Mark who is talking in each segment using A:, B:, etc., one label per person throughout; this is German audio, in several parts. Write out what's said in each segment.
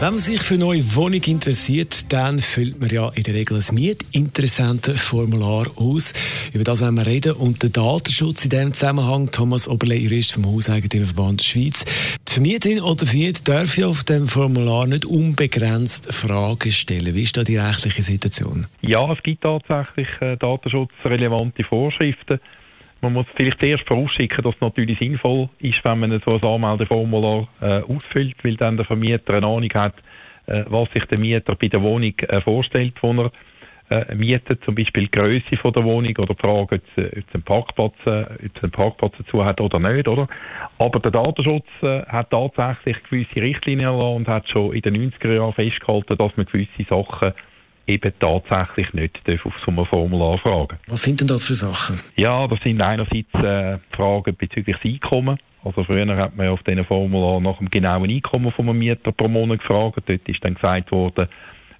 A: wenn man sich für eine neue Wohnung interessiert, dann füllt man ja in der Regel ein Mietinteressentenformular aus. Über das werden wir reden. Und der Datenschutz in diesem Zusammenhang, Thomas Oberle, Jurist vom Hauseigentümerverband Schweiz. Die Vermieterin oder Vermieter darf ja auf dem Formular nicht unbegrenzt Fragen stellen. Wie ist da die rechtliche Situation?
B: Ja, es gibt tatsächlich äh, datenschutzrelevante Vorschriften. Man muss vielleicht erst vorausschicken, dass es natürlich sinnvoll ist, wenn man so ein Anmeldeformular äh, ausfüllt, weil dann der Vermieter eine Ahnung hat, äh, was sich der Mieter bei der Wohnung äh, vorstellt, wo er äh, mietet, zum Beispiel die Größe der Wohnung oder die Frage, ob es, es einen Parkplatz, äh, ob einen Parkplatz dazu hat oder nicht, oder? Aber der Datenschutz äh, hat tatsächlich gewisse Richtlinien erlassen und hat schon in den 90er Jahren festgehalten, dass man gewisse Sachen eben tatsächlich nicht auf so einem Formular fragen.
A: Was sind denn das für Sachen?
B: Ja, das sind einerseits äh, Fragen bezüglich des Einkommens. Also früher hat man auf diesen Formular nach dem genauen Einkommen von einem Mieter pro Monat gefragt. Dort ist dann gesagt worden,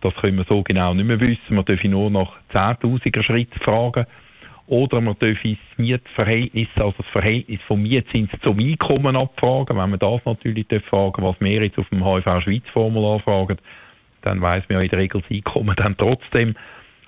B: das können wir so genau nicht mehr wissen. Man dürfe nur nach 10.000er Schritten fragen. Oder man dürfe das Mietverhältnis, also das Verhältnis vom Mietzins zum Einkommen abfragen. Wenn man das natürlich fragen was wir jetzt auf dem HIV Schweiz Formular fragen, dann weiß man ja in der Regel das Einkommen dann trotzdem.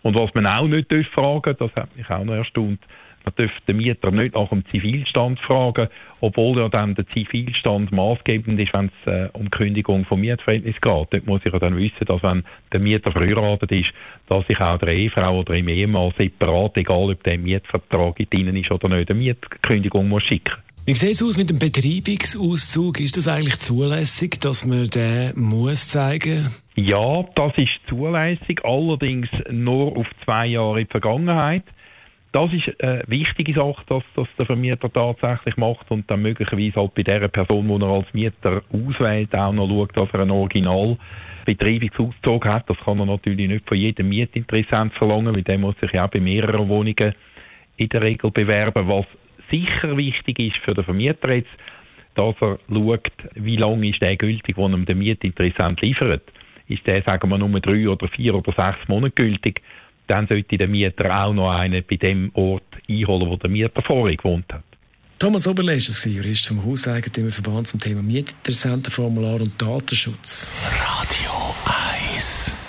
B: Und was man auch nicht fragen das hat mich auch noch erstaunt, man dürfte den Mieter nicht nach dem Zivilstand fragen, obwohl ja dann der Zivilstand maßgebend ist, wenn es äh, um Kündigung vom Mietverhältnis geht. Dort muss ich ja dann wissen, dass wenn der Mieter verheiratet ist, dass ich auch der Ehefrau oder dem Ehemann separat, egal ob der Mietvertrag drin ist oder nicht, eine Mietkündigung muss schicken.
A: Wie sieht es aus mit dem Betreibungsauszug? Ist das eigentlich zulässig, dass man den muss zeigen?
B: Ja, das ist zulässig, allerdings nur auf zwei Jahre in der Vergangenheit. Das ist eine wichtige Sache, dass das der Vermieter tatsächlich macht und dann möglicherweise halt bei der Person, die er als Mieter auswählt, auch noch schaut, dass er ein Original Betreibungsauszug hat. Das kann er natürlich nicht von jedem Mietinteressent verlangen, weil der muss sich ja auch bei mehreren Wohnungen in der Regel bewerben, was sicher wichtig ist für den Vermieter jetzt, dass er schaut, wie lange ist der gültig, den ihm der Mietinteressent liefert. Ist der, sagen wir, nur drei oder vier oder sechs Monate gültig, dann sollte der Mieter auch noch einen bei dem Ort einholen, wo der Mieter vorher gewohnt hat.
A: Thomas Oberle ist das Jurist vom Hauseigentümerverband zum Thema Mietinteressentenformular und Datenschutz.
C: Radio 1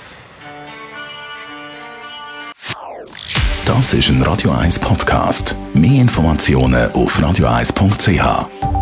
C: Das ist ein Radio 1 Podcast. Mehr Informationen auf radio1.ch.